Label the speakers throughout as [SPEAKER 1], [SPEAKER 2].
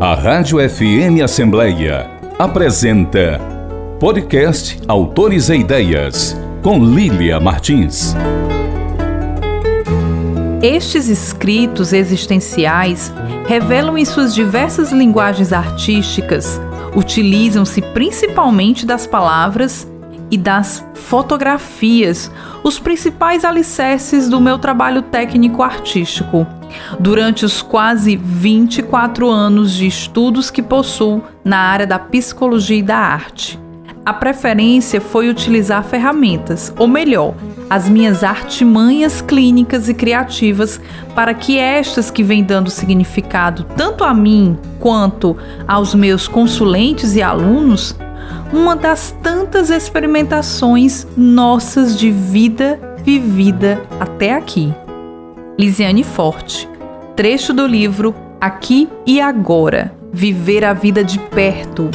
[SPEAKER 1] A Rádio FM Assembleia apresenta Podcast Autores e Ideias, com Lília Martins.
[SPEAKER 2] Estes escritos existenciais revelam em suas diversas linguagens artísticas, utilizam-se principalmente das palavras e das fotografias, os principais alicerces do meu trabalho técnico artístico. Durante os quase 24 anos de estudos que possuo na área da psicologia e da arte. A preferência foi utilizar ferramentas, ou melhor, as minhas artimanhas clínicas e criativas para que estas que vêm dando significado tanto a mim quanto aos meus consulentes e alunos uma das tantas experimentações nossas de vida vivida até aqui. Lisiane Forte, trecho do livro Aqui e Agora Viver a Vida de Perto.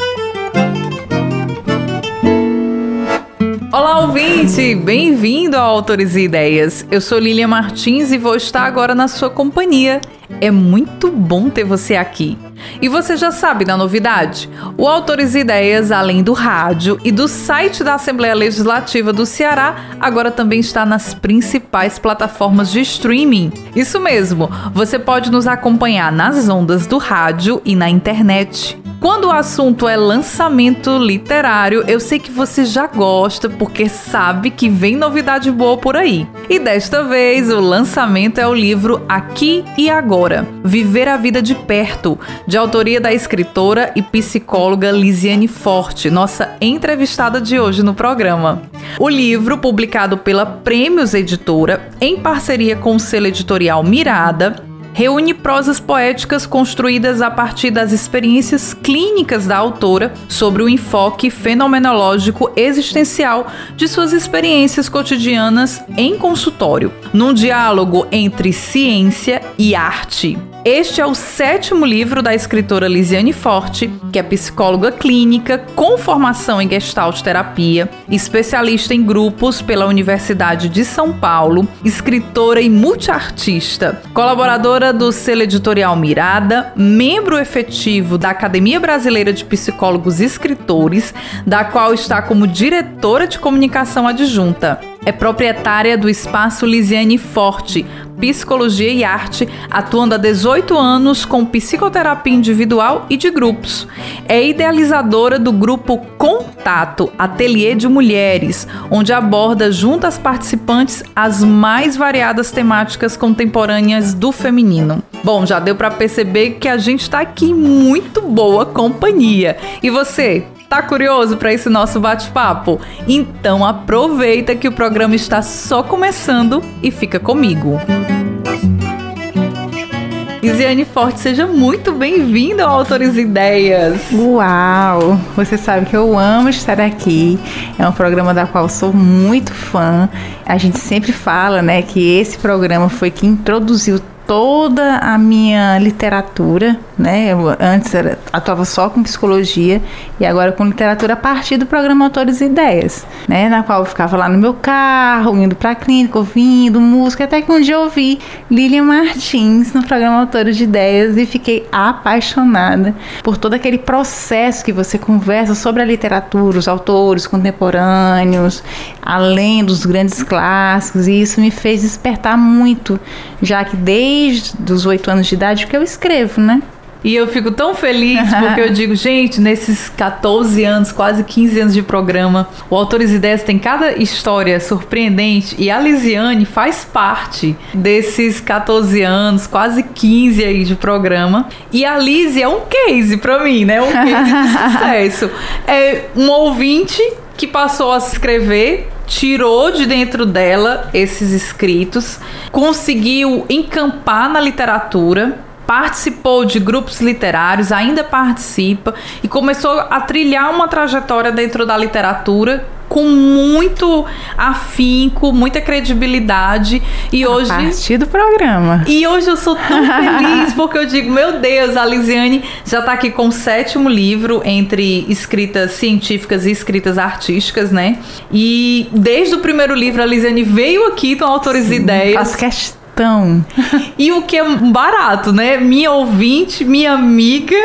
[SPEAKER 2] Olá, ouvinte! Bem-vindo ao Autores e Ideias. Eu sou Lilian Martins e vou estar agora na sua companhia. É muito bom ter você aqui. E você já sabe da novidade? O Autores e Ideias, além do rádio e do site da Assembleia Legislativa do Ceará, agora também está nas principais plataformas de streaming. Isso mesmo, você pode nos acompanhar nas ondas do rádio e na internet. Quando o assunto é lançamento literário, eu sei que você já gosta porque sabe que vem novidade boa por aí. E desta vez o lançamento é o livro Aqui e Agora: Viver a Vida de Perto, de autoria da escritora e psicóloga Lisiane Forte, nossa entrevistada de hoje no programa. O livro, publicado pela Prêmios Editora, em parceria com o selo editorial Mirada, reúne prosas poéticas construídas a partir das experiências clínicas da autora sobre o enfoque fenomenológico existencial de suas experiências cotidianas em consultório, num diálogo entre ciência e arte. Este é o sétimo livro da escritora Lisiane Forte, que é psicóloga clínica com formação em Gestalt terapia, especialista em grupos pela Universidade de São Paulo, escritora e multiartista, colaboradora do selo editorial Mirada, membro efetivo da Academia Brasileira de Psicólogos e Escritores, da qual está como diretora de comunicação adjunta. É proprietária do espaço Lisiane Forte, Psicologia e Arte, atuando há 18 anos com psicoterapia individual e de grupos. É idealizadora do grupo Contato, Ateliê de Mulheres, onde aborda junto às participantes as mais variadas temáticas contemporâneas do feminino. Bom, já deu para perceber que a gente está aqui em muito boa companhia. E você, Tá curioso para esse nosso bate-papo? Então aproveita que o programa está só começando e fica comigo. Isiane Forte, seja muito bem-vinda ao Autores Ideias.
[SPEAKER 3] Uau! Você sabe que eu amo estar aqui. É um programa da qual sou muito fã. A gente sempre fala, né, que esse programa foi que introduziu toda a minha literatura, né? Eu antes era, atuava só com psicologia e agora com literatura a partir do programa Autores e Ideias, né? Na qual eu ficava lá no meu carro, indo para a clínica, ouvindo música, até que um dia eu ouvi Lilian Martins no programa Autores de Ideias e fiquei apaixonada por todo aquele processo que você conversa sobre a literatura, os autores contemporâneos, além dos grandes clássicos, e isso me fez despertar muito, já que desde desde os oito anos de idade que eu escrevo, né?
[SPEAKER 2] E eu fico tão feliz porque eu digo, gente, nesses 14 anos, quase 15 anos de programa, o Autores e Ideias tem cada história surpreendente e a Lisiane faz parte desses 14 anos, quase 15 aí de programa. E a Lise é um case para mim, né? Um case de sucesso. É um ouvinte que passou a escrever tirou de dentro dela esses escritos, conseguiu encampar na literatura, participou de grupos literários, ainda participa e começou a trilhar uma trajetória dentro da literatura com muito afinco, muita credibilidade e
[SPEAKER 3] a
[SPEAKER 2] hoje
[SPEAKER 3] a partir do programa.
[SPEAKER 2] E hoje eu sou tão feliz porque eu digo, meu Deus, a Lisiane já está aqui com o sétimo livro entre escritas científicas e escritas artísticas, né? E desde o primeiro livro a Lisiane veio aqui com Autores e Ideias.
[SPEAKER 3] Faço questão Então.
[SPEAKER 2] e o que é barato, né? Minha ouvinte, minha amiga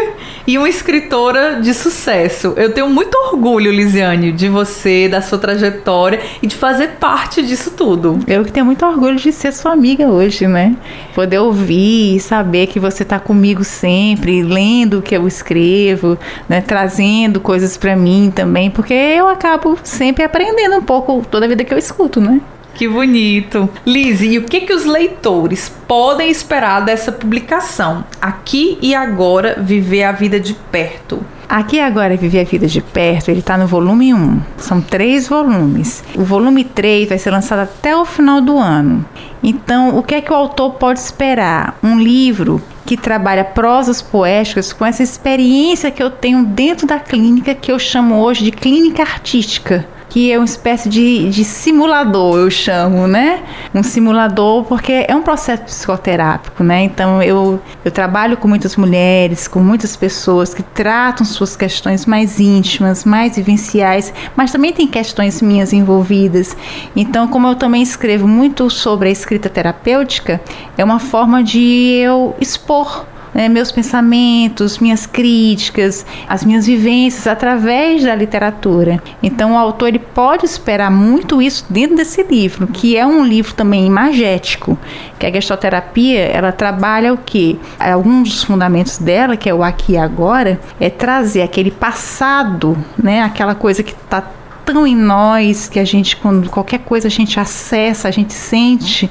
[SPEAKER 2] e uma escritora de sucesso. Eu tenho muito orgulho, Lisiane, de você, da sua trajetória e de fazer parte disso tudo.
[SPEAKER 3] Eu que tenho muito orgulho de ser sua amiga hoje, né? Poder ouvir e saber que você está comigo sempre, lendo o que eu escrevo, né? Trazendo coisas para mim também, porque eu acabo sempre aprendendo um pouco toda a vida que eu escuto, né?
[SPEAKER 2] Que bonito. Lizzie, e o que, que os leitores podem esperar dessa publicação? Aqui e agora, viver a vida de perto.
[SPEAKER 3] Aqui agora Viver a Vida de Perto, ele está no volume 1. São três volumes. O volume 3 vai ser lançado até o final do ano. Então, o que é que o autor pode esperar? Um livro que trabalha prosas poéticas com essa experiência que eu tenho dentro da clínica, que eu chamo hoje de clínica artística que é uma espécie de, de simulador, eu chamo, né? Um simulador, porque é um processo psicoterápico, né? Então eu, eu trabalho com muitas mulheres, com muitas pessoas que tratam suas questões mais íntimas, mais vivenciais, mas também tem questões minhas envolvidas. Então, como eu também escrevo muito sobre a escrita terapêutica, é uma forma de eu expor né, meus pensamentos, minhas críticas, as minhas vivências através da literatura. Então o autor ele pode esperar muito isso dentro desse livro, que é um livro também imagético, que a gestoterapia ela trabalha o que? Alguns dos fundamentos dela, que é o aqui e agora, é trazer aquele passado, né, aquela coisa que está tão em nós que a gente quando qualquer coisa a gente acessa, a gente sente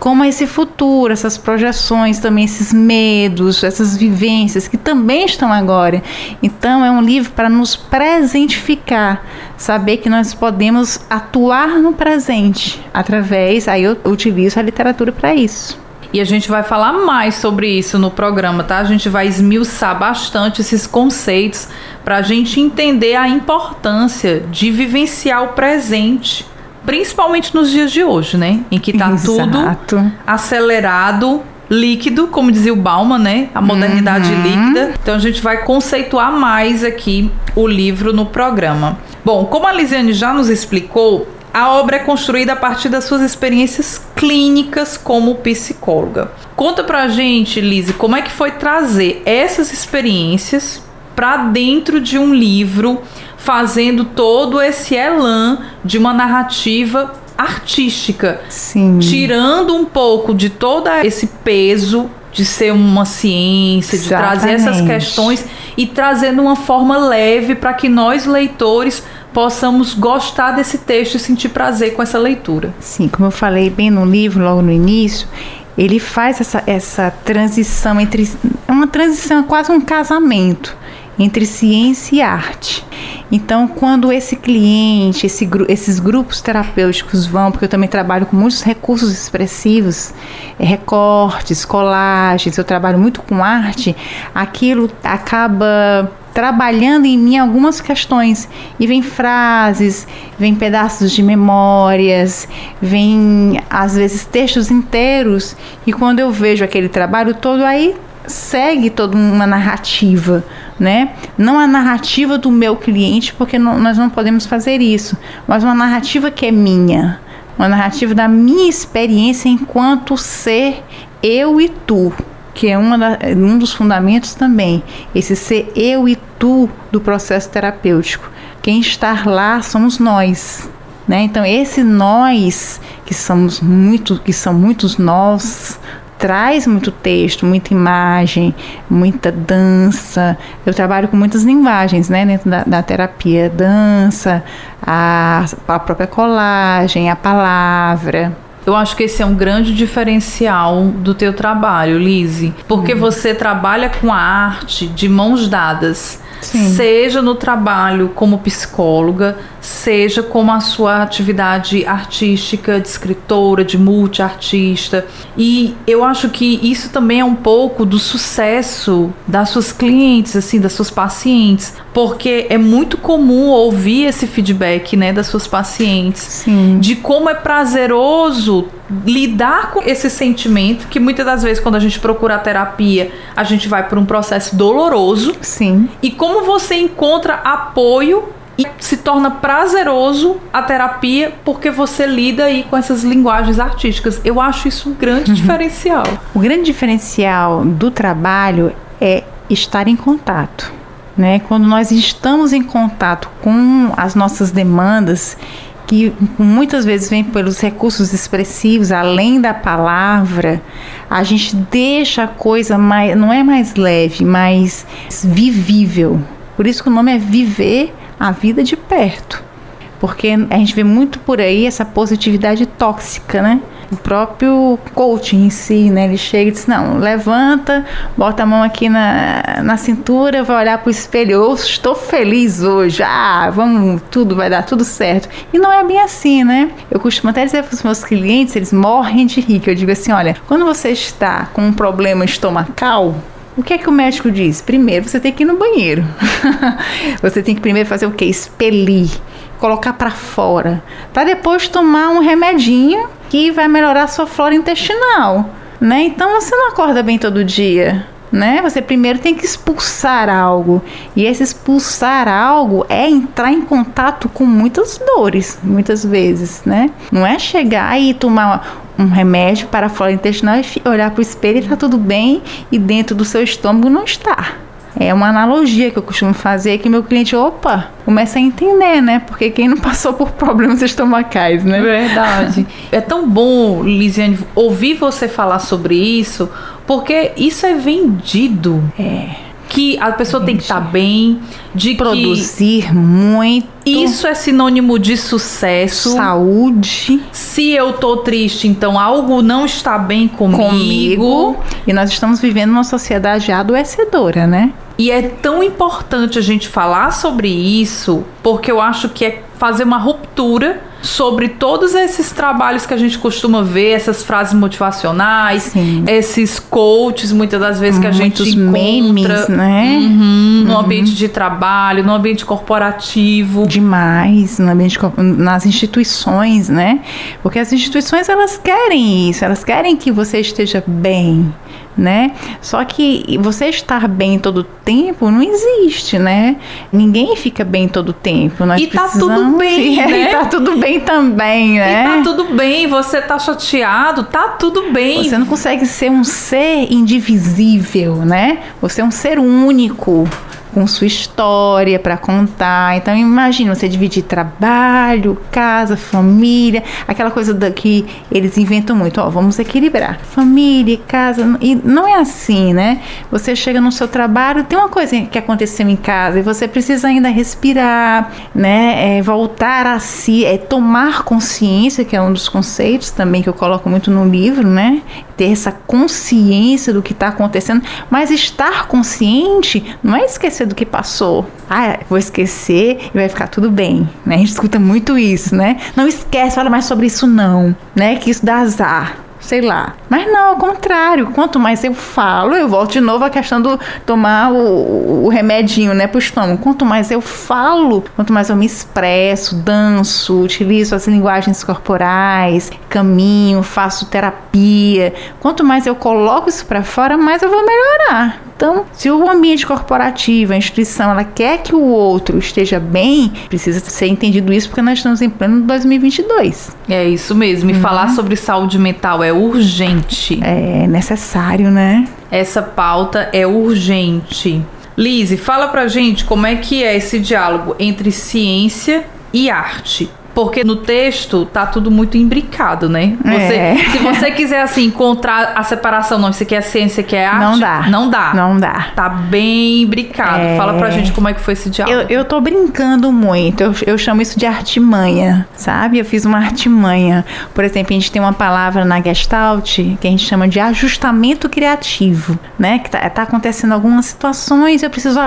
[SPEAKER 3] como esse futuro, essas projeções, também esses medos, essas vivências que também estão agora. Então é um livro para nos presentificar, saber que nós podemos atuar no presente através, aí eu utilizo a literatura para isso.
[SPEAKER 2] E a gente vai falar mais sobre isso no programa, tá? A gente vai esmiuçar bastante esses conceitos para a gente entender a importância de vivenciar o presente Principalmente nos dias de hoje, né? Em que tá Exato. tudo acelerado, líquido, como dizia o Bauman, né? A modernidade uhum. líquida. Então a gente vai conceituar mais aqui o livro no programa. Bom, como a Lisiane já nos explicou, a obra é construída a partir das suas experiências clínicas como psicóloga. Conta pra gente, Lise, como é que foi trazer essas experiências para dentro de um livro fazendo todo esse elan de uma narrativa artística.
[SPEAKER 3] Sim.
[SPEAKER 2] Tirando um pouco de todo esse peso de ser uma ciência, de Exatamente. trazer essas questões e trazendo uma forma leve para que nós leitores possamos gostar desse texto e sentir prazer com essa leitura.
[SPEAKER 3] Sim, como eu falei bem no livro logo no início, ele faz essa, essa transição entre é uma transição é quase um casamento entre ciência e arte. Então, quando esse cliente, esse, esses grupos terapêuticos vão, porque eu também trabalho com muitos recursos expressivos, é, recortes, colagens, eu trabalho muito com arte, aquilo acaba trabalhando em mim algumas questões e vem frases, vem pedaços de memórias, vem às vezes textos inteiros e quando eu vejo aquele trabalho todo aí segue toda uma narrativa, né? Não a narrativa do meu cliente, porque não, nós não podemos fazer isso, mas uma narrativa que é minha, uma narrativa da minha experiência enquanto ser eu e tu, que é da, um dos fundamentos também, esse ser eu e tu do processo terapêutico. Quem está lá somos nós. Né? Então esse nós que somos muito, que são muitos nós, traz muito texto, muita imagem, muita dança. Eu trabalho com muitas linguagens, né, dentro da, da terapia, dança, a, a própria colagem, a palavra.
[SPEAKER 2] Eu acho que esse é um grande diferencial do teu trabalho, Lise, porque uhum. você trabalha com a arte de mãos dadas. Sim. seja no trabalho como psicóloga, seja como a sua atividade artística de escritora, de multiartista. E eu acho que isso também é um pouco do sucesso das suas clientes, assim, das suas pacientes, porque é muito comum ouvir esse feedback, né, das suas pacientes,
[SPEAKER 3] Sim.
[SPEAKER 2] de como é prazeroso lidar com esse sentimento que muitas das vezes quando a gente procura a terapia, a gente vai por um processo doloroso.
[SPEAKER 3] Sim.
[SPEAKER 2] E como você encontra apoio e se torna prazeroso a terapia porque você lida aí com essas linguagens artísticas. Eu acho isso um grande diferencial.
[SPEAKER 3] O grande diferencial do trabalho é estar em contato. Né? Quando nós estamos em contato com as nossas demandas, que muitas vezes vem pelos recursos expressivos, além da palavra, a gente deixa a coisa mais, não é mais leve, mais vivível. Por isso que o nome é viver a vida de perto. Porque a gente vê muito por aí essa positividade tóxica, né? O próprio coaching em si, né? Ele chega e diz: Não, levanta, bota a mão aqui na, na cintura, vai olhar para o espelho. Eu estou feliz hoje, ah, vamos, tudo vai dar tudo certo. E não é bem assim, né? Eu costumo até dizer para os meus clientes: eles morrem de rir. Que eu digo assim: Olha, quando você está com um problema estomacal, o que é que o médico diz? Primeiro, você tem que ir no banheiro. você tem que primeiro fazer o quê? Expelir, colocar para fora, para depois tomar um remedinho que vai melhorar a sua flora intestinal, né? Então você não acorda bem todo dia, né? Você primeiro tem que expulsar algo. E esse expulsar algo é entrar em contato com muitas dores, muitas vezes, né? Não é chegar e tomar um remédio para a flora intestinal e olhar para o espelho e está tudo bem e dentro do seu estômago não está. É uma analogia que eu costumo fazer que meu cliente, opa, começa a entender, né? Porque quem não passou por problemas estomacais, né?
[SPEAKER 2] Verdade. é tão bom, Lisiane, ouvir você falar sobre isso, porque isso é vendido.
[SPEAKER 3] É
[SPEAKER 2] que a pessoa tem que estar tá bem, de
[SPEAKER 3] produzir que muito.
[SPEAKER 2] Isso é sinônimo de sucesso,
[SPEAKER 3] saúde.
[SPEAKER 2] Se eu tô triste, então algo não está bem comigo. comigo.
[SPEAKER 3] E nós estamos vivendo uma sociedade adoecedora, né?
[SPEAKER 2] E é tão importante a gente falar sobre isso, porque eu acho que é fazer uma ruptura sobre todos esses trabalhos que a gente costuma ver, essas frases motivacionais, Sim. esses coaches, muitas das vezes que a Muitos gente encontra
[SPEAKER 3] memes, né?
[SPEAKER 2] Uhum, no uhum. ambiente de trabalho, no ambiente corporativo.
[SPEAKER 3] Demais, no ambiente nas instituições, né? Porque as instituições elas querem isso, elas querem que você esteja bem né? Só que você estar bem todo tempo não existe, né? Ninguém fica bem todo tempo. Nós
[SPEAKER 2] e tá tudo bem, né?
[SPEAKER 3] E tá tudo bem também, né?
[SPEAKER 2] E tá tudo bem, você tá chateado, tá tudo bem.
[SPEAKER 3] Você não consegue ser um ser indivisível, né? Você é um ser único com sua história para contar. Então imagina você dividir trabalho, casa, família, aquela coisa da, que eles inventam muito, ó, vamos equilibrar família, casa, e não é assim, né? Você chega no seu trabalho, tem uma coisa que aconteceu em casa e você precisa ainda respirar, né? É, voltar a si, é tomar consciência, que é um dos conceitos também que eu coloco muito no livro, né? Ter essa consciência do que está acontecendo, mas estar consciente não é esquecer do que passou. Ah, vou esquecer e vai ficar tudo bem, né? A gente escuta muito isso, né? Não esquece, fala mais sobre isso não, né? Que isso dá azar sei lá. Mas não, ao contrário. Quanto mais eu falo, eu volto de novo à questão do tomar o, o remedinho, né, pro estômago. Quanto mais eu falo, quanto mais eu me expresso, danço, utilizo as linguagens corporais, caminho, faço terapia. Quanto mais eu coloco isso para fora, mais eu vou melhorar. Então, se o ambiente corporativo, a instituição, ela quer que o outro esteja bem, precisa ser entendido isso porque nós estamos em pleno 2022.
[SPEAKER 2] É isso mesmo. E uhum. falar sobre saúde mental é urgente.
[SPEAKER 3] É necessário, né?
[SPEAKER 2] Essa pauta é urgente. Lise, fala pra gente como é que é esse diálogo entre ciência e arte. Porque no texto tá tudo muito imbricado, né? Você, é. Se você quiser, assim, encontrar a separação, não, isso aqui é ciência, que é arte.
[SPEAKER 3] Não dá.
[SPEAKER 2] Não dá.
[SPEAKER 3] Não dá.
[SPEAKER 2] Tá bem imbricado. É. Fala pra gente como é que foi esse diálogo.
[SPEAKER 3] Eu, eu tô brincando muito. Eu, eu chamo isso de artimanha, sabe? Eu fiz uma artimanha. Por exemplo, a gente tem uma palavra na Gestalt que a gente chama de ajustamento criativo, né? Que tá, tá acontecendo algumas situações, eu preciso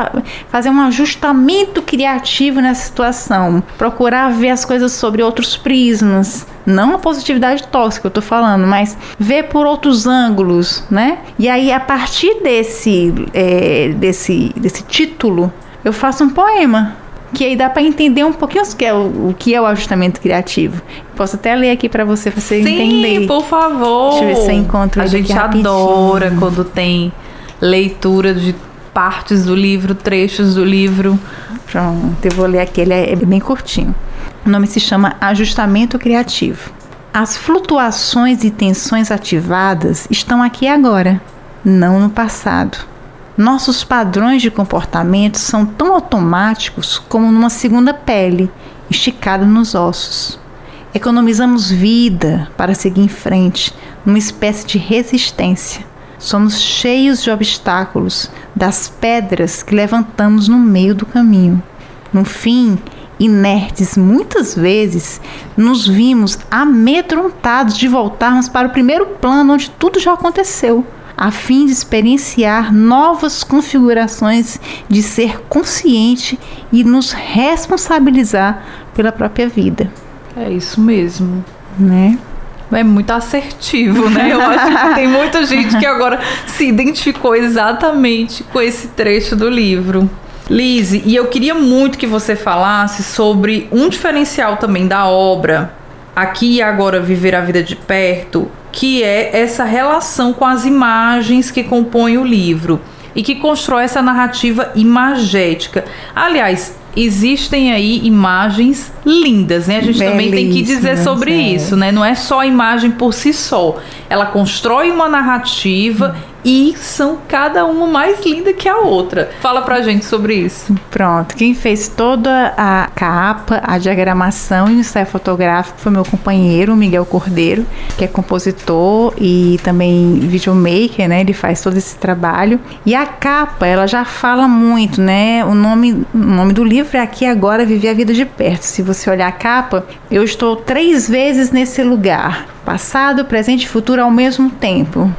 [SPEAKER 3] fazer um ajustamento criativo nessa situação. Procurar ver as coisas sobre outros prismas. Não a positividade tóxica, eu tô falando, mas ver por outros ângulos, né? E aí, a partir desse, é, desse, desse título, eu faço um poema que aí dá para entender um pouquinho o que, é o, o, que é o ajustamento criativo. Posso até ler aqui para você, pra você
[SPEAKER 2] Sim,
[SPEAKER 3] entender.
[SPEAKER 2] Sim, por favor.
[SPEAKER 3] Deixa eu ver se eu encontro
[SPEAKER 2] A gente adora quando tem leitura de partes do livro, trechos do livro.
[SPEAKER 3] Pronto, eu vou ler aqui, ele é bem curtinho. O nome se chama Ajustamento Criativo. As flutuações e tensões ativadas estão aqui agora, não no passado. Nossos padrões de comportamento são tão automáticos como numa segunda pele, esticada nos ossos. Economizamos vida para seguir em frente, numa espécie de resistência. Somos cheios de obstáculos, das pedras que levantamos no meio do caminho. No fim, inertes muitas vezes, nos vimos amedrontados de voltarmos para o primeiro plano onde tudo já aconteceu, a fim de experienciar novas configurações de ser consciente e nos responsabilizar pela própria vida.
[SPEAKER 2] É isso mesmo.
[SPEAKER 3] Né?
[SPEAKER 2] É muito assertivo, né? Eu acho que tem muita gente que agora se identificou exatamente com esse trecho do livro. Lise, e eu queria muito que você falasse sobre um diferencial também da obra, aqui e agora viver a vida de perto, que é essa relação com as imagens que compõem o livro e que constrói essa narrativa imagética. Aliás, existem aí imagens lindas, né? A gente também tem que dizer sobre é. isso, né? Não é só a imagem por si só. Ela constrói uma narrativa e são cada uma mais linda que a outra. Fala pra gente sobre isso.
[SPEAKER 3] Pronto, quem fez toda a capa, a diagramação e o ensaio fotográfico foi meu companheiro, Miguel Cordeiro, que é compositor e também videomaker, né? Ele faz todo esse trabalho. E a capa, ela já fala muito, né? O nome, o nome do livro é Aqui Agora Viver a Vida de Perto. Se você olhar a capa, eu estou três vezes nesse lugar. Passado, presente e futuro ao mesmo tempo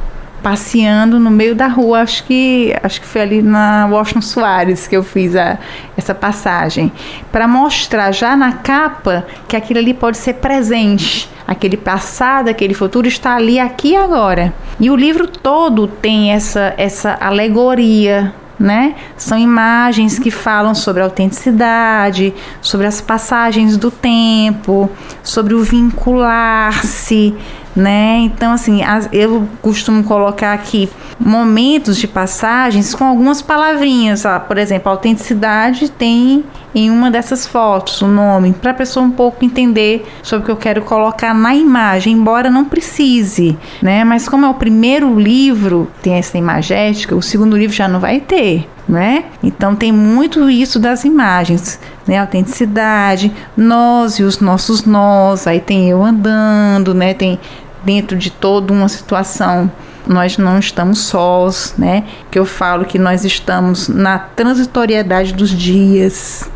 [SPEAKER 3] passeando no meio da rua. Acho que acho que foi ali na Washington Soares que eu fiz a, essa passagem para mostrar já na capa que aquilo ali pode ser presente. Aquele passado, aquele futuro está ali aqui e agora. E o livro todo tem essa essa alegoria né? São imagens que falam sobre a autenticidade, sobre as passagens do tempo, sobre o vincular-se, né? Então, assim, eu costumo colocar aqui momentos de passagens com algumas palavrinhas. Por exemplo, autenticidade tem em uma dessas fotos o nome, para a pessoa um pouco entender sobre o que eu quero colocar na imagem, embora não precise, né? Mas como é o primeiro livro, tem essa imagética, o segundo livro já não vai ter. Né? Então tem muito isso das imagens, né? Autenticidade, nós e os nossos nós, aí tem eu andando, né? Tem dentro de toda uma situação nós não estamos sós, né? Que eu falo que nós estamos na transitoriedade dos dias,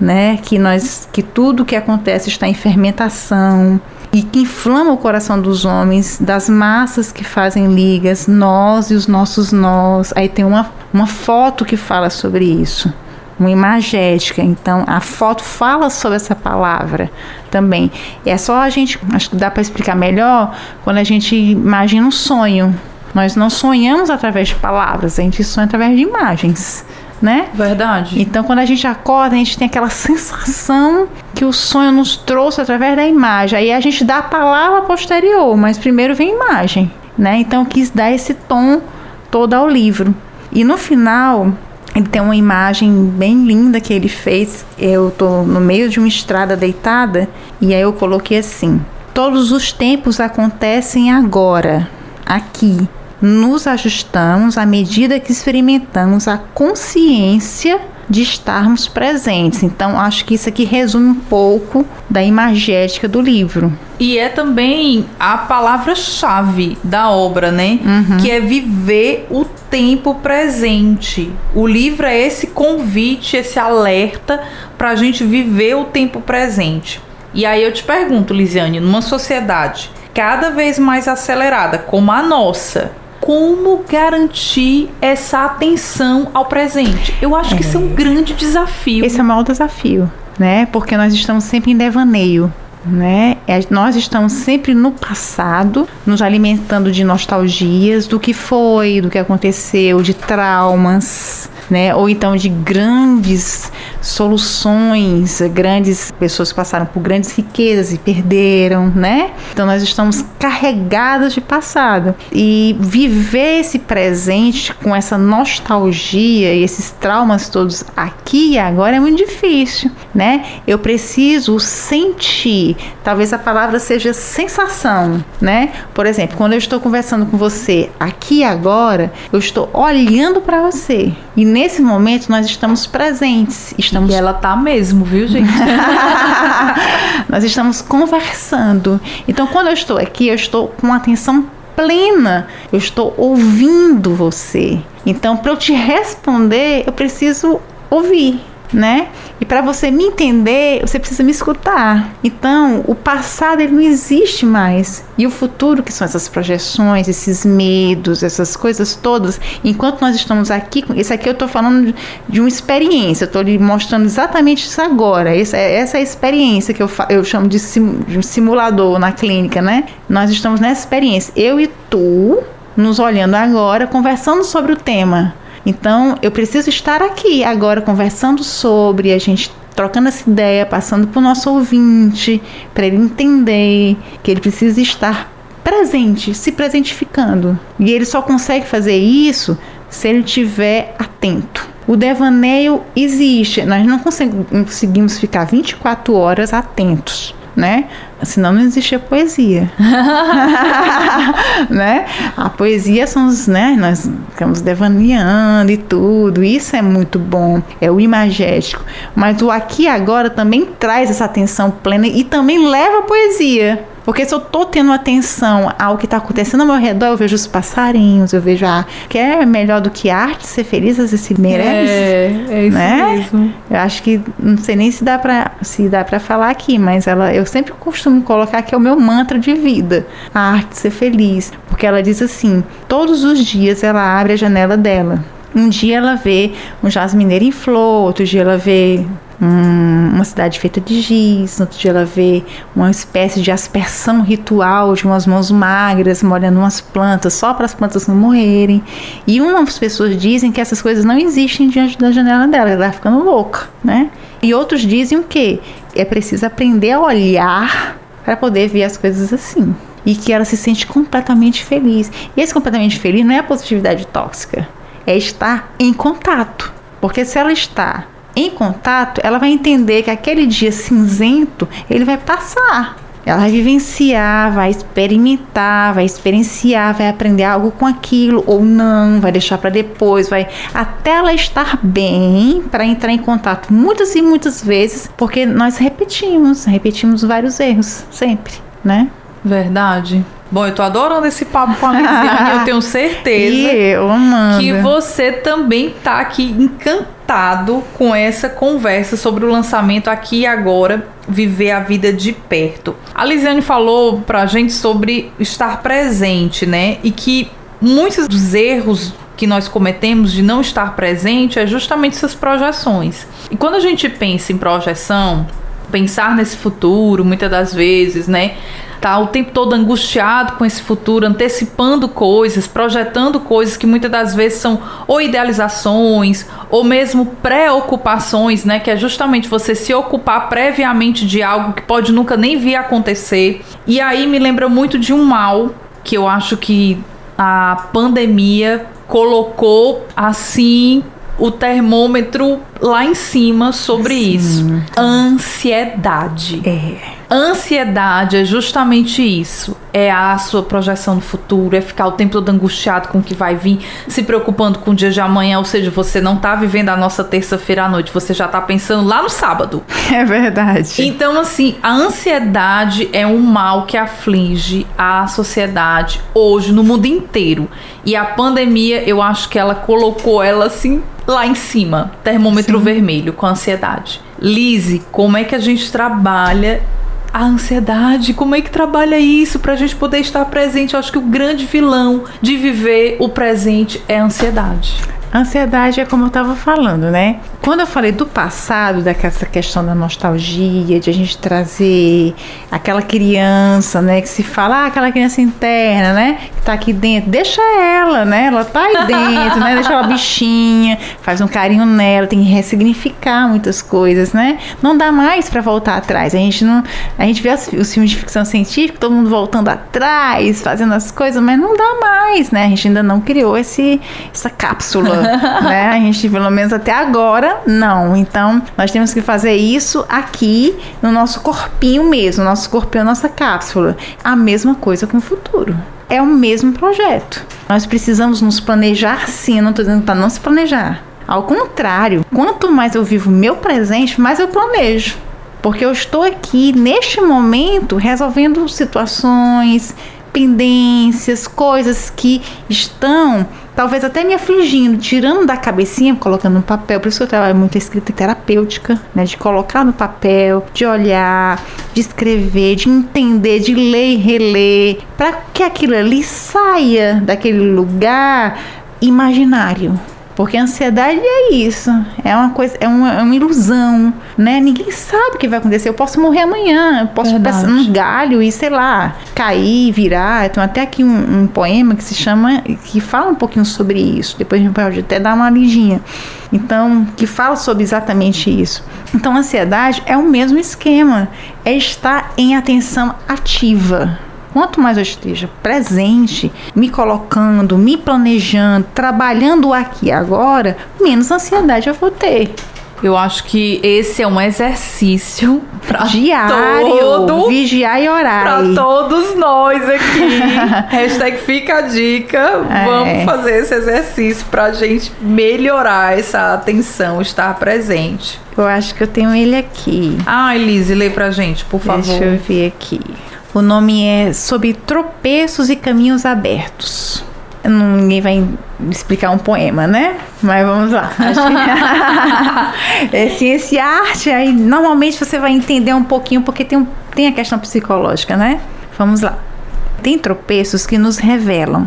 [SPEAKER 3] né? Que nós que tudo que acontece está em fermentação e que inflama o coração dos homens, das massas que fazem ligas, nós e os nossos nós. Aí tem uma, uma foto que fala sobre isso uma imagética. Então, a foto fala sobre essa palavra também. É só a gente, acho que dá para explicar melhor quando a gente imagina um sonho. Nós não sonhamos através de palavras, a gente sonha através de imagens. Né?
[SPEAKER 2] Verdade.
[SPEAKER 3] Então, quando a gente acorda, a gente tem aquela sensação que o sonho nos trouxe através da imagem. Aí a gente dá a palavra posterior, mas primeiro vem a imagem, né? Então, eu quis dar esse tom todo ao livro. E no final, ele tem uma imagem bem linda que ele fez. Eu tô no meio de uma estrada deitada e aí eu coloquei assim: Todos os tempos acontecem agora, aqui. Nos ajustamos à medida que experimentamos a consciência de estarmos presentes. Então, acho que isso aqui resume um pouco da imagética do livro.
[SPEAKER 2] E é também a palavra-chave da obra, né? Uhum. Que é viver o tempo presente. O livro é esse convite, esse alerta para a gente viver o tempo presente. E aí eu te pergunto, Lisiane, numa sociedade cada vez mais acelerada como a nossa, como garantir essa atenção ao presente? Eu acho é. que isso é um grande desafio.
[SPEAKER 3] Esse é o maior desafio, né? Porque nós estamos sempre em devaneio. Né? É, nós estamos sempre no passado, nos alimentando de nostalgias do que foi, do que aconteceu, de traumas, né? Ou então de grandes soluções, grandes pessoas passaram por grandes riquezas e perderam, né? Então nós estamos carregadas de passado e viver esse presente com essa nostalgia e esses traumas todos aqui e agora é muito difícil, né? Eu preciso sentir, talvez a palavra seja sensação, né? Por exemplo, quando eu estou conversando com você aqui agora, eu estou olhando para você e nesse momento nós estamos presentes, estamos
[SPEAKER 2] e ela tá mesmo, viu, gente?
[SPEAKER 3] nós estamos conversando. Então, quando eu estou aqui, eu estou com atenção plena. Eu estou ouvindo você. Então, para eu te responder, eu preciso ouvir né? E para você me entender, você precisa me escutar. Então, o passado ele não existe mais. E o futuro, que são essas projeções, esses medos, essas coisas todas, enquanto nós estamos aqui, isso aqui eu estou falando de uma experiência, eu estou lhe mostrando exatamente isso agora. Essa, essa é a experiência que eu, eu chamo de, sim, de simulador na clínica, né? Nós estamos nessa experiência, eu e tu, nos olhando agora, conversando sobre o tema. Então, eu preciso estar aqui agora conversando sobre, a gente trocando essa ideia, passando para o nosso ouvinte, para ele entender que ele precisa estar presente, se presentificando. E ele só consegue fazer isso se ele estiver atento. O devaneio existe, nós não conseguimos ficar 24 horas atentos né? Senão não existia poesia. né? A poesia são os, né? Nós ficamos devaneando e tudo. Isso é muito bom. É o imagético. Mas o aqui e agora também traz essa atenção plena e também leva a poesia. Porque se eu tô tendo atenção ao que está acontecendo ao meu redor, eu vejo os passarinhos, eu vejo a. Que é melhor do que arte, ser feliz, às vezes se merece.
[SPEAKER 2] É, é isso né? mesmo.
[SPEAKER 3] Eu acho que não sei nem se dá para se dá para falar aqui, mas ela eu sempre costumo colocar que é o meu mantra de vida, a arte ser feliz, porque ela diz assim: todos os dias ela abre a janela dela. Um dia ela vê um jasmineiro em flor, outro dia ela vê um, uma cidade feita de giz, no outro dia ela vê uma espécie de aspersão ritual de umas mãos magras molhando umas plantas só para as plantas não morrerem. E umas pessoas dizem que essas coisas não existem diante da janela dela, ela está ficando louca, né? E outros dizem o quê? É preciso aprender a olhar para poder ver as coisas assim. E que ela se sente completamente feliz. E esse completamente feliz não é a positividade tóxica, é estar em contato. Porque se ela está em contato, ela vai entender que aquele dia cinzento ele vai passar. Ela vai vivenciar, vai experimentar, vai experienciar, vai aprender algo com aquilo ou não, vai deixar para depois, vai até ela estar bem para entrar em contato muitas e muitas vezes, porque nós repetimos, repetimos vários erros sempre, né?
[SPEAKER 2] Verdade. Bom, eu tô adorando esse papo com a Lisiane eu tenho certeza
[SPEAKER 3] e eu, Amanda.
[SPEAKER 2] que você também tá aqui encantado com essa conversa sobre o lançamento aqui e agora, viver a vida de perto. A Lisiane falou pra gente sobre estar presente, né? E que muitos dos erros que nós cometemos de não estar presente é justamente essas projeções. E quando a gente pensa em projeção, pensar nesse futuro, muitas das vezes, né? Tá o tempo todo angustiado com esse futuro, antecipando coisas, projetando coisas que muitas das vezes são ou idealizações ou mesmo preocupações, né, que é justamente você se ocupar previamente de algo que pode nunca nem vir a acontecer. E aí me lembra muito de um mal que eu acho que a pandemia colocou assim o termômetro lá em cima sobre Sim. isso. Ansiedade.
[SPEAKER 3] É.
[SPEAKER 2] Ansiedade é justamente isso. É a sua projeção no futuro, é ficar o tempo todo angustiado com o que vai vir, se preocupando com o dia de amanhã, ou seja, você não tá vivendo a nossa terça-feira à noite, você já tá pensando lá no sábado.
[SPEAKER 3] É verdade.
[SPEAKER 2] Então, assim, a ansiedade é um mal que aflige a sociedade hoje no mundo inteiro. E a pandemia, eu acho que ela colocou ela assim lá em cima, termômetro Sim. vermelho com ansiedade. Lise, como é que a gente trabalha a ansiedade, como é que trabalha isso para a gente poder estar presente? Eu acho que o grande vilão de viver o presente é a ansiedade.
[SPEAKER 3] Ansiedade é como eu estava falando, né? Quando eu falei do passado, dessa questão da nostalgia, de a gente trazer aquela criança, né? Que se fala, ah, aquela criança interna, né? Que tá aqui dentro, deixa ela, né? Ela tá aí dentro, né? Deixa ela bichinha, faz um carinho nela, tem que ressignificar muitas coisas, né? Não dá mais para voltar atrás. A gente não. A gente vê os filmes de ficção científica, todo mundo voltando atrás, fazendo as coisas, mas não dá mais, né? A gente ainda não criou esse, essa cápsula, né? A gente, pelo menos até agora, não. Então, nós temos que fazer isso aqui no nosso corpinho mesmo, nosso corpinho, nossa cápsula. A mesma coisa com o futuro. É o mesmo projeto. Nós precisamos nos planejar sim, eu não estou dizendo para não se planejar. Ao contrário, quanto mais eu vivo meu presente, mais eu planejo. Porque eu estou aqui neste momento resolvendo situações, pendências, coisas que estão talvez até me afligindo, tirando da cabecinha, colocando no papel. Por isso que eu trabalho muito escrita terapêutica, né? De colocar no papel, de olhar, de escrever, de entender, de ler e reler, para que aquilo ali saia daquele lugar imaginário, porque a ansiedade é isso, é uma coisa, é uma, é uma, ilusão, né? Ninguém sabe o que vai acontecer. Eu posso morrer amanhã, eu posso passar num galho e sei lá, cair, virar. Então até aqui um, um, poema que se chama, que fala um pouquinho sobre isso. Depois a gente pode até dar uma lidinha. Então, que fala sobre exatamente isso. Então, a ansiedade é o mesmo esquema, é estar em atenção ativa. Quanto mais eu esteja presente, me colocando, me planejando, trabalhando aqui agora, menos ansiedade eu vou ter.
[SPEAKER 2] Eu acho que esse é um exercício
[SPEAKER 3] para diário, todo, vigiar e orar.
[SPEAKER 2] Para todos nós aqui. Hashtag fica a dica. É. Vamos fazer esse exercício para a gente melhorar essa atenção, estar presente.
[SPEAKER 3] Eu acho que eu tenho ele aqui.
[SPEAKER 2] Ah, Elise, lê pra gente, por favor.
[SPEAKER 3] Deixa eu ver aqui. O nome é Sobre Tropeços e Caminhos Abertos. Ninguém vai explicar um poema, né? Mas vamos lá. é ciência e arte, aí normalmente você vai entender um pouquinho, porque tem, um, tem a questão psicológica, né? Vamos lá. Tem tropeços que nos revelam,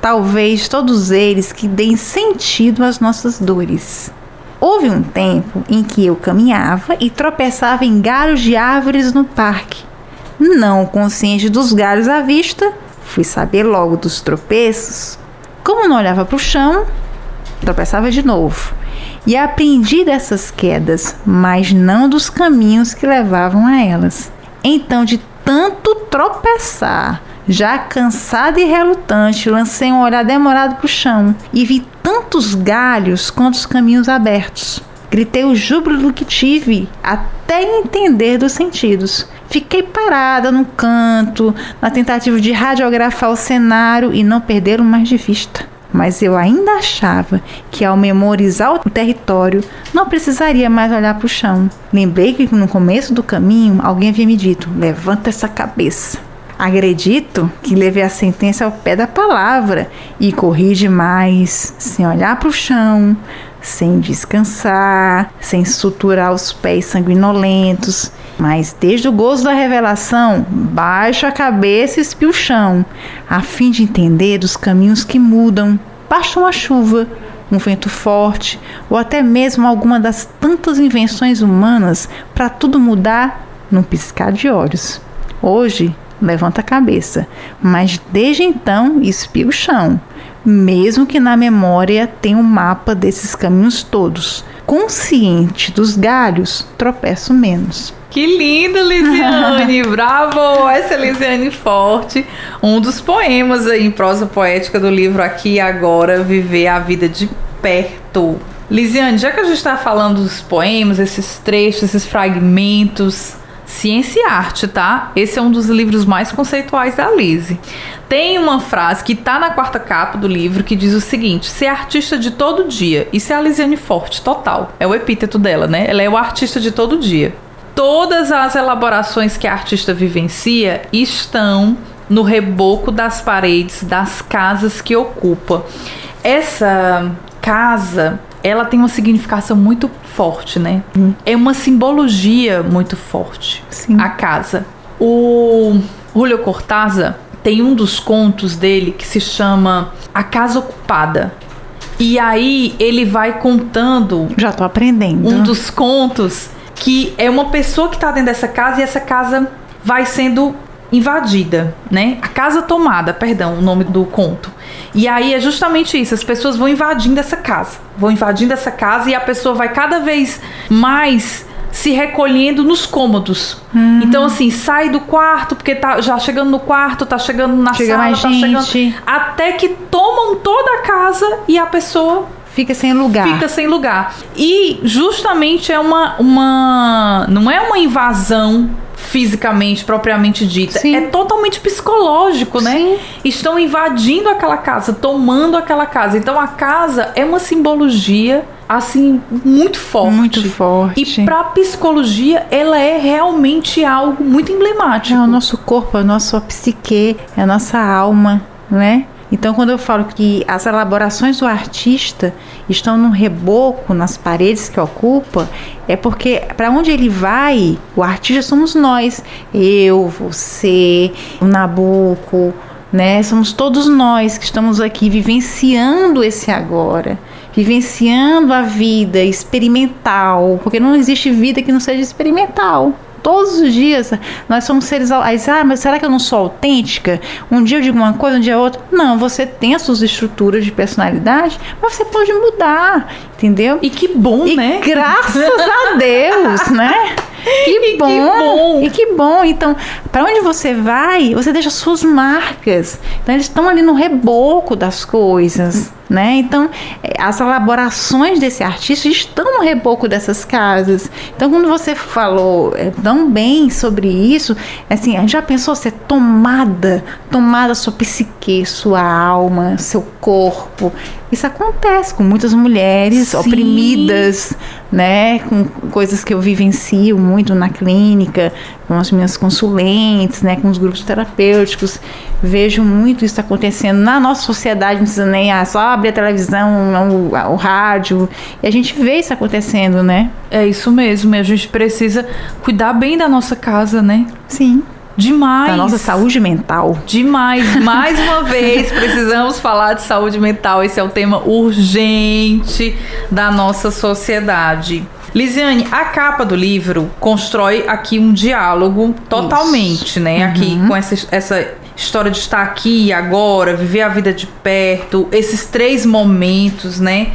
[SPEAKER 3] talvez todos eles que deem sentido às nossas dores. Houve um tempo em que eu caminhava e tropeçava em galhos de árvores no parque não consciente dos galhos à vista, fui saber logo dos tropeços. Como não olhava para o chão, tropeçava de novo. E aprendi dessas quedas, mas não dos caminhos que levavam a elas. Então, de tanto tropeçar, já cansada e relutante, lancei um olhar demorado para o chão e vi tantos galhos quanto os caminhos abertos. Gritei o júbilo que tive até entender dos sentidos. Fiquei parada no canto, na tentativa de radiografar o cenário e não perdê-lo mais de vista. Mas eu ainda achava que ao memorizar o território não precisaria mais olhar para o chão. Lembrei que no começo do caminho alguém havia me dito: levanta essa cabeça. Acredito que levei a sentença ao pé da palavra e corri demais, sem olhar para o chão, sem descansar, sem suturar os pés sanguinolentos. Mas desde o gozo da revelação, baixo a cabeça e espio o chão, a fim de entender os caminhos que mudam. Basta uma chuva, um vento forte ou até mesmo alguma das tantas invenções humanas para tudo mudar num piscar de olhos. Hoje, levanta a cabeça, mas desde então espia o chão, mesmo que na memória tenha um mapa desses caminhos todos. Consciente dos galhos, tropeço menos.
[SPEAKER 2] Que lindo, Lisiane! Bravo! Essa é Lisiane Forte, um dos poemas em prosa poética do livro Aqui e Agora, Viver a Vida de Perto. Lisiane, já que a gente está falando dos poemas, esses trechos, esses fragmentos, Ciência e Arte, tá? Esse é um dos livros mais conceituais da Lise. Tem uma frase que tá na quarta capa do livro que diz o seguinte: ser artista de todo dia. Isso é a Lisiane Forte, total. É o epíteto dela, né? Ela é o artista de todo dia. Todas as elaborações que a artista vivencia estão no reboco das paredes das casas que ocupa. Essa casa ela tem uma significação muito forte, né? Hum. É uma simbologia muito forte. Sim. A casa. O Julio Cortázar tem um dos contos dele que se chama A Casa Ocupada. E aí ele vai contando
[SPEAKER 3] Já tô aprendendo.
[SPEAKER 2] um dos contos que é uma pessoa que tá dentro dessa casa e essa casa vai sendo invadida, né? A casa tomada, perdão, o nome do conto. E aí é justamente isso, as pessoas vão invadindo essa casa, vão invadindo essa casa e a pessoa vai cada vez mais se recolhendo nos cômodos.
[SPEAKER 3] Hum.
[SPEAKER 2] Então assim, sai do quarto porque tá já chegando no quarto, tá chegando na
[SPEAKER 3] Chega
[SPEAKER 2] sala,
[SPEAKER 3] mais
[SPEAKER 2] tá
[SPEAKER 3] gente.
[SPEAKER 2] chegando até que tomam toda a casa e a pessoa
[SPEAKER 3] Fica sem lugar.
[SPEAKER 2] fica sem lugar. E justamente é uma, uma. Não é uma invasão fisicamente, propriamente dita.
[SPEAKER 3] Sim.
[SPEAKER 2] É totalmente psicológico, né?
[SPEAKER 3] Sim.
[SPEAKER 2] Estão invadindo aquela casa, tomando aquela casa. Então a casa é uma simbologia, assim, muito forte.
[SPEAKER 3] Muito forte.
[SPEAKER 2] E pra psicologia, ela é realmente algo muito emblemático.
[SPEAKER 3] É o nosso corpo, é a nossa psique, é a nossa alma, né? Então, quando eu falo que as elaborações do artista estão num reboco nas paredes que ocupa, é porque para onde ele vai, o artista somos nós. Eu, você, o Nabucco, né? Somos todos nós que estamos aqui vivenciando esse agora, vivenciando a vida experimental, porque não existe vida que não seja experimental. Todos os dias nós somos seres. Aí, ah, mas será que eu não sou autêntica? Um dia eu digo uma coisa, um dia outra. Não, você tem as suas estruturas de personalidade, mas você pode mudar, entendeu?
[SPEAKER 2] E que bom,
[SPEAKER 3] E
[SPEAKER 2] né?
[SPEAKER 3] graças a Deus, né? Que
[SPEAKER 2] E que
[SPEAKER 3] bom,
[SPEAKER 2] bom.
[SPEAKER 3] E que bom. Então, para onde você vai, você deixa suas marcas. Então, eles estão ali no reboco das coisas, né? Então, eh, as elaborações desse artista estão no reboco dessas casas. Então, quando você falou eh, tão bem sobre isso, assim, já pensou ser tomada, tomada sua psique, sua alma, seu corpo? Isso acontece com muitas mulheres
[SPEAKER 2] Sim.
[SPEAKER 3] oprimidas, né? Com coisas que eu vivencio muito na clínica, com as minhas consulentes, né? Com os grupos terapêuticos. Vejo muito isso acontecendo na nossa sociedade, não precisa nem ah, só abrir a televisão, o, o rádio. E a gente vê isso acontecendo, né?
[SPEAKER 2] É isso mesmo. E a gente precisa cuidar bem da nossa casa, né?
[SPEAKER 3] Sim.
[SPEAKER 2] Demais.
[SPEAKER 3] Da nossa saúde mental.
[SPEAKER 2] Demais. Mais uma vez, precisamos falar de saúde mental. Esse é um tema urgente da nossa sociedade. Lisiane, a capa do livro constrói aqui um diálogo totalmente, né? Aqui com essa, essa história de estar aqui e agora, viver a vida de perto, esses três momentos, né?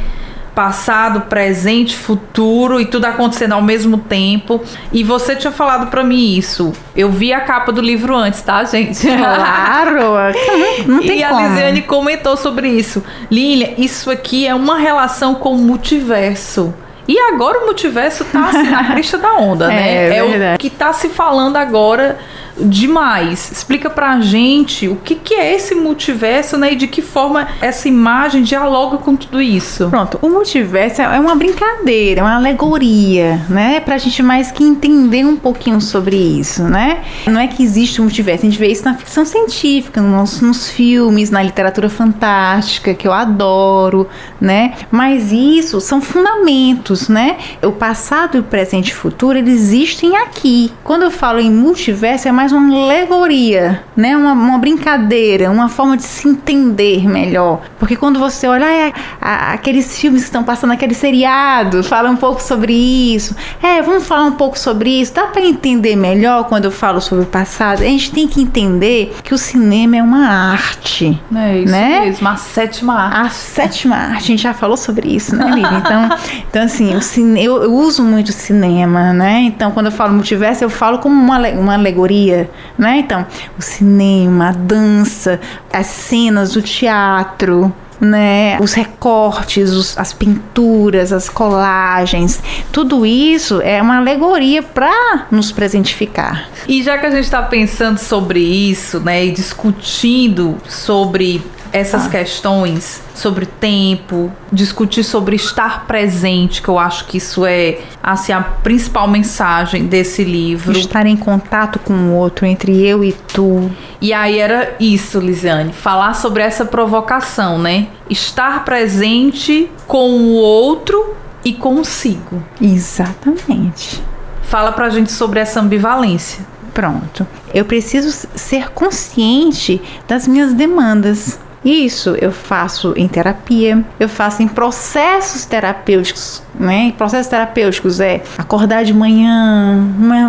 [SPEAKER 2] Passado, presente, futuro e tudo acontecendo ao mesmo tempo. E você tinha falado pra mim isso. Eu vi a capa do livro antes, tá, gente?
[SPEAKER 3] Claro! Não tem
[SPEAKER 2] e a. Lisiane comentou sobre isso. Lilia, isso aqui é uma relação com o multiverso. E agora o multiverso tá assim na crista da onda, né?
[SPEAKER 3] É,
[SPEAKER 2] o
[SPEAKER 3] verdade.
[SPEAKER 2] que tá se falando agora demais. Explica pra gente o que, que é esse multiverso, né? E de que forma essa imagem dialoga com tudo isso.
[SPEAKER 3] Pronto, o multiverso é uma brincadeira, é uma alegoria, né? Pra gente mais que entender um pouquinho sobre isso, né? Não é que existe um multiverso, a gente vê isso na ficção científica, nos, nos filmes, na literatura fantástica, que eu adoro, né? Mas isso são fundamentos, né? O passado, o presente e o futuro, eles existem aqui. Quando eu falo em multiverso, é mais uma alegoria, né? Uma, uma brincadeira, uma forma de se entender melhor. Porque quando você olha, ah, é, a- aqueles filmes que estão passando, aquele seriado, fala um pouco sobre isso. É, vamos falar um pouco sobre isso. Dá para entender melhor quando eu falo sobre o passado? A gente tem que entender que o cinema é uma arte.
[SPEAKER 2] É isso
[SPEAKER 3] Né?
[SPEAKER 2] mesmo, a sétima arte.
[SPEAKER 3] A sétima arte, a gente já falou sobre isso, né, Lívia? Então, então assim, cine, eu, eu uso muito o cinema, né? Então, quando eu falo multiverso, eu falo como uma, uma alegoria, né? Então, o cinema, a dança, as cenas do teatro, né? Os recortes, os- as pinturas, as colagens, tudo isso é uma alegoria para nos presentificar.
[SPEAKER 2] E já que a gente está pensando sobre isso, né, e discutindo sobre essas
[SPEAKER 3] Ah.
[SPEAKER 2] questões, sobre tempo, discutir sobre estar presente, que eu acho que isso é assim a principal mensagem desse livro.
[SPEAKER 3] Estar em contato com o outro, entre eu e tu.
[SPEAKER 2] E aí era isso, Lisiane, falar sobre essa provocação, né? Estar presente com o outro e consigo.
[SPEAKER 3] Exatamente.
[SPEAKER 2] Fala pra gente sobre essa ambivalência.
[SPEAKER 3] Pronto. Eu preciso ser consciente das minhas demandas. Isso eu faço em terapia, eu faço em processos terapêuticos, né? Processos terapêuticos é acordar de manhã,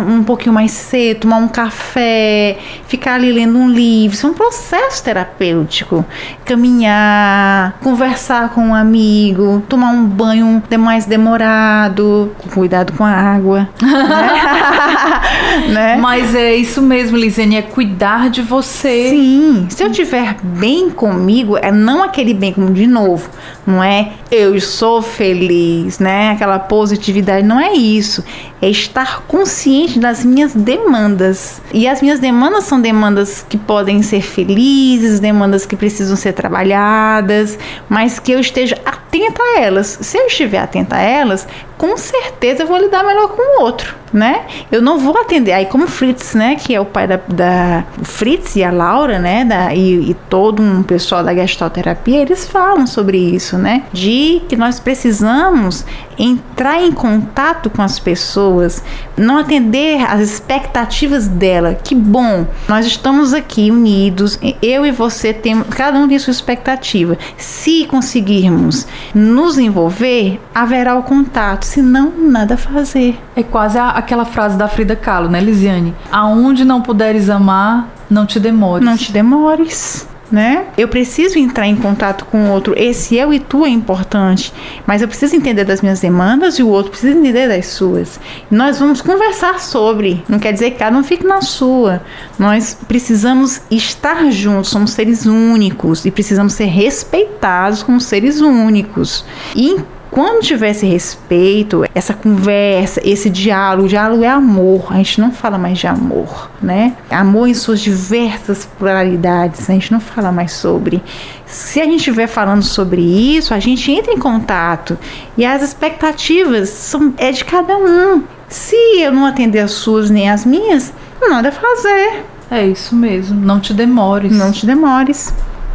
[SPEAKER 3] um pouquinho mais cedo, tomar um café, ficar ali lendo um livro. Isso é um processo terapêutico. Caminhar, conversar com um amigo, tomar um banho mais demorado, cuidado com a água.
[SPEAKER 2] né? né? Mas é isso mesmo, Lisiane, é cuidar de você.
[SPEAKER 3] Sim, se eu tiver bem comigo, é não aquele bem como de novo, não é eu sou feliz, né? Aquela positividade, não é isso. É estar consciente das minhas demandas. E as minhas demandas são demandas que podem ser felizes, demandas que precisam ser trabalhadas, mas que eu esteja atenta a elas. Se eu estiver atenta a elas, com certeza eu vou lidar melhor com o outro, né? Eu não vou atender. Aí, como Fritz, né, que é o pai da, da Fritz e a Laura, né, da, e, e todo um pessoal da gestalterapia, eles falam sobre isso, né? De que nós precisamos entrar em contato com as pessoas, não atender às expectativas dela. Que bom, nós estamos aqui unidos, eu e você temos, cada um tem sua expectativa. Se conseguirmos nos envolver, haverá o contato, senão nada a fazer.
[SPEAKER 2] É quase a, aquela frase da Frida Kahlo, né, Lisiane? Aonde não puderes amar, não te demores.
[SPEAKER 3] Não te demores né? Eu preciso entrar em contato com o outro. Esse eu e tu é importante, mas eu preciso entender das minhas demandas e o outro precisa entender das suas. Nós vamos conversar sobre. Não quer dizer que cada um fique na sua. Nós precisamos estar juntos, somos seres únicos e precisamos ser respeitados como seres únicos. E quando tiver esse respeito, essa conversa, esse diálogo, o diálogo é amor, a gente não fala mais de amor, né? Amor em suas diversas pluralidades, a gente não fala mais sobre. Se a gente estiver falando sobre isso, a gente entra em contato e as expectativas são é de cada um. Se eu não atender as suas nem as minhas, nada a fazer.
[SPEAKER 2] É isso mesmo, não te demores.
[SPEAKER 3] Não te demores.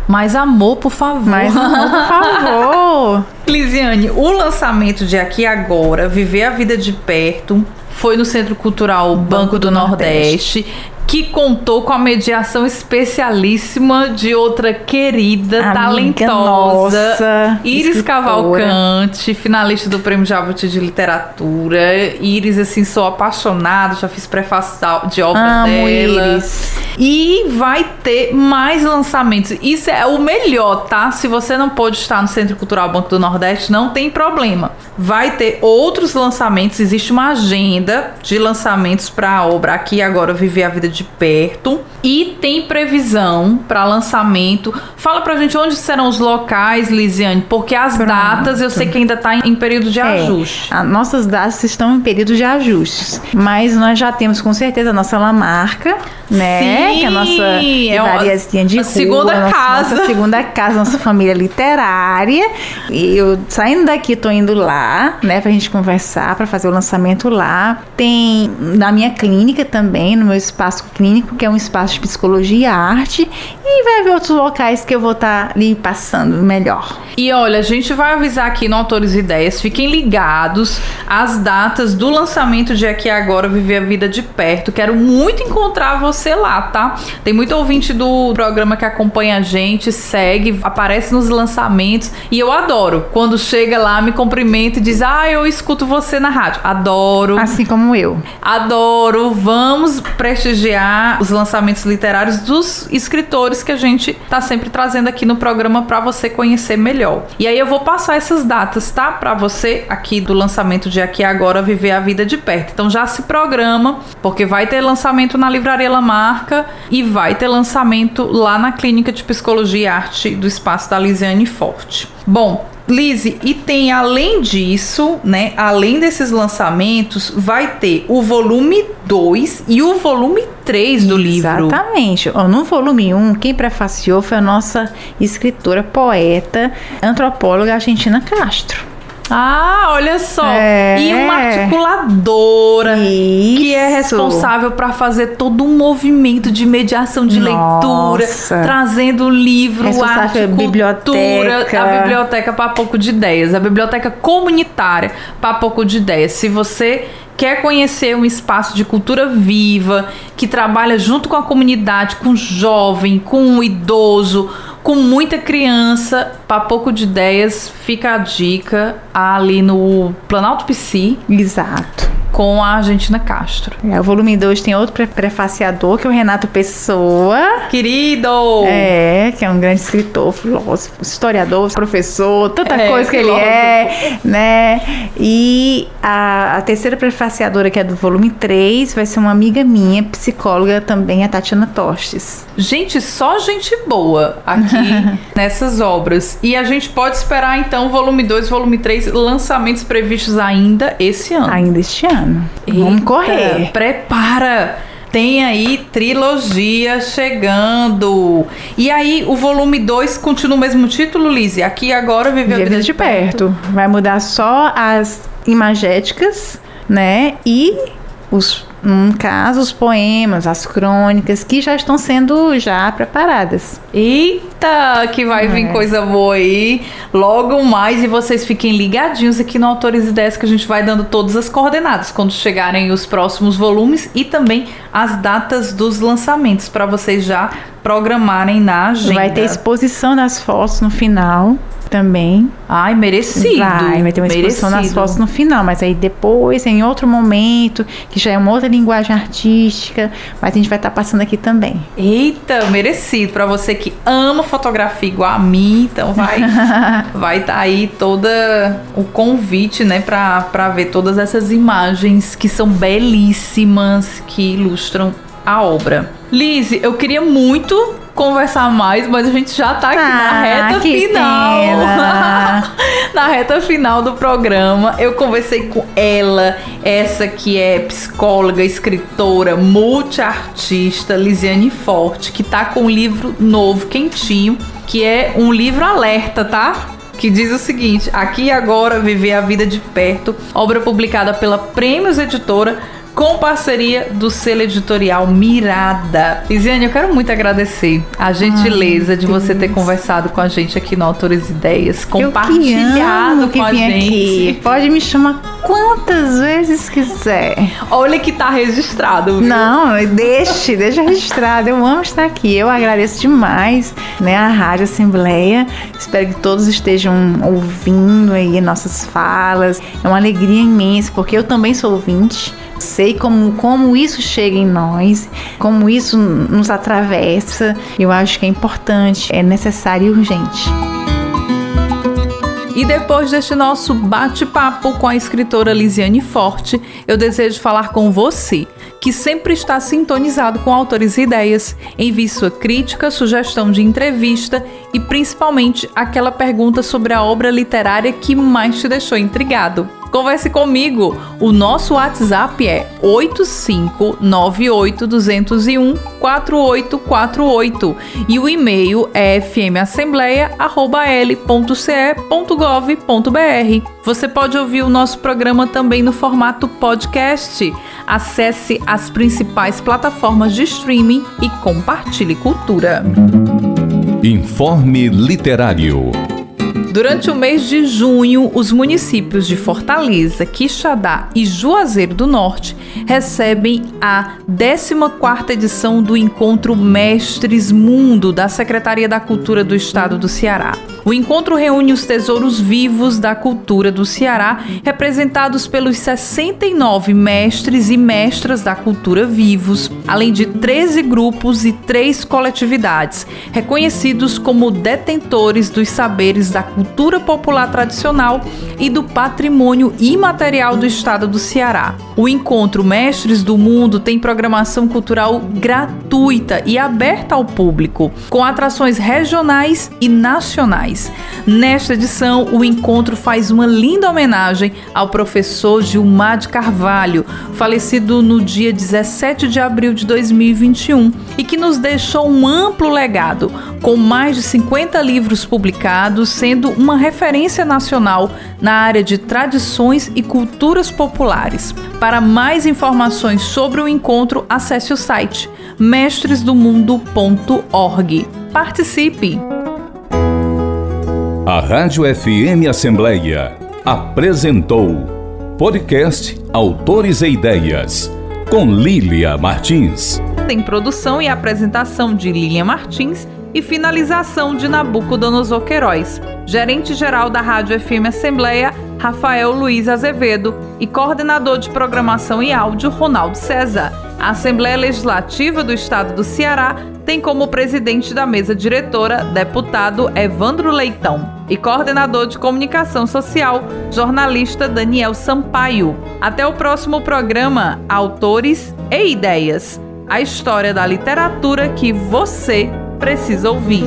[SPEAKER 2] Mais amor, por favor.
[SPEAKER 3] Mais amor, por favor.
[SPEAKER 2] O lançamento de Aqui Agora, Viver a Vida de Perto, foi no Centro Cultural Banco, Banco do, do Nordeste. Nordeste que contou com a mediação especialíssima de outra querida, Amiga talentosa,
[SPEAKER 3] nossa,
[SPEAKER 2] Iris escritora. Cavalcante, finalista do Prêmio Jabuti de Literatura. Iris, assim, sou apaixonada, já fiz prefácio de obra
[SPEAKER 3] Amo
[SPEAKER 2] dela.
[SPEAKER 3] Iris.
[SPEAKER 2] E vai ter mais lançamentos. Isso é o melhor, tá? Se você não pôde estar no Centro Cultural Banco do Nordeste, não tem problema. Vai ter outros lançamentos, existe uma agenda de lançamentos para a obra aqui agora Viver a Vida de perto e tem previsão para lançamento. Fala pra gente onde serão os locais, Lisiane, porque as Pronto. datas eu sei que ainda tá em período de é, ajuste.
[SPEAKER 3] As nossas datas estão em período de ajustes, mas nós já temos com certeza a nossa Lamarca, né?
[SPEAKER 2] Sim,
[SPEAKER 3] que é a nossa livraria de
[SPEAKER 2] rua, segunda
[SPEAKER 3] nossa,
[SPEAKER 2] casa.
[SPEAKER 3] Nossa segunda casa, nossa família literária. E eu saindo daqui tô indo lá, né, pra gente conversar, para fazer o lançamento lá. Tem na minha clínica também, no meu espaço clínico, que é um espaço de psicologia e arte, e vai haver outros locais que eu vou estar tá ali passando melhor.
[SPEAKER 2] E olha, a gente vai avisar aqui no Autores Ideias, fiquem ligados às datas do lançamento de Aqui Agora Viver a Vida de Perto. Quero muito encontrar você lá, tá? Tem muito ouvinte do programa que acompanha a gente, segue, aparece nos lançamentos e eu adoro quando chega lá, me cumprimenta e diz: Ah, eu escuto você na rádio. Adoro.
[SPEAKER 3] Assim como eu.
[SPEAKER 2] Adoro. Vamos prestigiar os lançamentos literários dos escritores que a gente tá sempre trazendo aqui no programa para você conhecer melhor. E aí eu vou passar essas datas, tá? Para você aqui do lançamento de Aqui Agora Viver a Vida de Perto. Então já se programa, porque vai ter lançamento na Livraria Lamarca e vai ter lançamento lá na Clínica de Psicologia e Arte do Espaço da Lisiane Forte. Bom, Lise, e tem além disso, né? Além desses lançamentos, vai ter o volume 2 e o volume 3 do livro.
[SPEAKER 3] Exatamente. No volume 1, um, quem prefaciou foi a nossa escritora, poeta, antropóloga Argentina Castro.
[SPEAKER 2] Ah, olha só. É. E uma articuladora Isso. que é responsável para fazer todo um movimento de mediação de Nossa. leitura, trazendo o livro, arte, a biblioteca, a biblioteca para pouco de ideias, a biblioteca comunitária para pouco de ideias. Se você quer conhecer um espaço de cultura viva, que trabalha junto com a comunidade, com o jovem, com o idoso, com muita criança, pouco de ideias, fica a dica ali no Planalto PC.
[SPEAKER 3] Exato
[SPEAKER 2] com a Argentina Castro.
[SPEAKER 3] É, o volume 2 tem outro pre prefaciador, que é o Renato Pessoa.
[SPEAKER 2] Querido!
[SPEAKER 3] É, que é um grande escritor, filósofo, historiador, professor, tanta é, coisa que filósofo. ele é, né? E a, a, terceira prefaciadora, que é do volume 3, vai ser uma amiga minha, psicóloga também, a Tatiana Tostes.
[SPEAKER 2] Gente, só gente boa aqui nessas obras. E a gente pode esperar, então, volume 2, volume 3, lançamentos previstos ainda esse ano.
[SPEAKER 3] Ainda este ano ano. Eita, Vamos correr.
[SPEAKER 2] Prepara! Tem aí trilogia chegando. E aí, o volume 2 continua o mesmo título, Lizzie? Aqui agora Viver a Vida, de perto. perto.
[SPEAKER 3] Vai mudar só as imagéticas, né? E os num caso, os poemas, as crônicas, que já estão sendo já preparadas.
[SPEAKER 2] Eita, que vai é. vir coisa boa aí logo mais e vocês fiquem ligadinhos aqui no Autores Ideias que a gente vai dando todas as coordenadas quando chegarem os próximos volumes e também as datas dos lançamentos para vocês já programarem na agenda.
[SPEAKER 3] Vai ter exposição das fotos no final também.
[SPEAKER 2] Ai, merecido.
[SPEAKER 3] Vai, vai ter uma exposição merecido. nas fotos no final, mas aí depois, em outro momento, que já é uma outra linguagem artística, mas a gente vai estar tá passando aqui também.
[SPEAKER 2] Eita, merecido. Para você que ama fotografia igual a mim, então vai vai estar tá aí toda o convite, né, para ver todas essas imagens que são belíssimas, que ilustram a obra. Lise, eu queria muito conversar mais, mas a gente já tá aqui ah, na reta final. na reta final do programa. Eu conversei com ela, essa que é psicóloga, escritora, multiartista, Lisiane Forte, que tá com um livro novo, quentinho, que é um livro alerta, tá? que diz o seguinte: Aqui e agora viver a vida de perto, obra publicada pela Prêmios Editora com parceria do selo editorial Mirada. Lisiane, eu quero muito agradecer a gentileza Ai, de você Deus. ter conversado com a gente aqui no Autores Ideias, compartilhado com a gente. Aqui.
[SPEAKER 3] Pode me chamar quantas vezes quiser.
[SPEAKER 2] Olha que tá registrado.
[SPEAKER 3] Viu? Não, deixe, deixa registrado. Eu amo estar aqui. Eu agradeço demais, né, a Rádio Assembleia. Espero que todos estejam ouvindo aí nossas falas. É uma alegria imensa, porque eu também sou ouvinte sei como, como isso chega em nós, como isso nos atravessa. Eu acho que é importante, é necessário e urgente.
[SPEAKER 2] E depois deste nosso bate-papo com a escritora Lisiane Forte, eu desejo falar com você, que sempre está sintonizado com autores e ideias. Envie sua crítica, sugestão de entrevista e principalmente aquela pergunta sobre a obra literária que mais te deixou intrigado. Converse comigo. O nosso WhatsApp é 85982014848 e o e-mail é fmassembleia@l.ce.gov.br. Você pode ouvir o nosso programa também no formato podcast. Acesse as principais plataformas de streaming e compartilhe cultura.
[SPEAKER 1] Informe Literário.
[SPEAKER 2] Durante o mês de junho, os municípios de Fortaleza, Quixadá e Juazeiro do Norte recebem a 14ª edição do Encontro Mestres Mundo da Secretaria da Cultura do Estado do Ceará. O encontro reúne os tesouros vivos da cultura do Ceará, representados pelos 69 mestres e mestras da cultura vivos, além de 13 grupos e 3 coletividades, reconhecidos como detentores dos saberes da cultura popular tradicional e do patrimônio imaterial do estado do Ceará. O encontro Mestres do Mundo tem programação cultural gratuita e aberta ao público, com atrações regionais e nacionais. Nesta edição, o encontro faz uma linda homenagem ao professor Gilmar de Carvalho, falecido no dia 17 de abril de 2021 e que nos deixou um amplo legado, com mais de 50 livros publicados, sendo uma referência nacional na área de tradições e culturas populares. Para mais informações sobre o encontro, acesse o site mestresdomundo.org. Participe!
[SPEAKER 1] A Rádio FM Assembleia apresentou podcast Autores e Ideias com Lília Martins.
[SPEAKER 2] Tem produção e apresentação de Lília Martins e finalização de Nabucodonosor Queiroz. Gerente-geral da Rádio FM Assembleia, Rafael Luiz Azevedo, e coordenador de programação e áudio, Ronaldo César. A Assembleia Legislativa do Estado do Ceará tem como presidente da mesa diretora deputado Evandro Leitão e coordenador de comunicação social, jornalista Daniel Sampaio. Até o próximo programa Autores e Ideias a história da literatura que você precisa ouvir.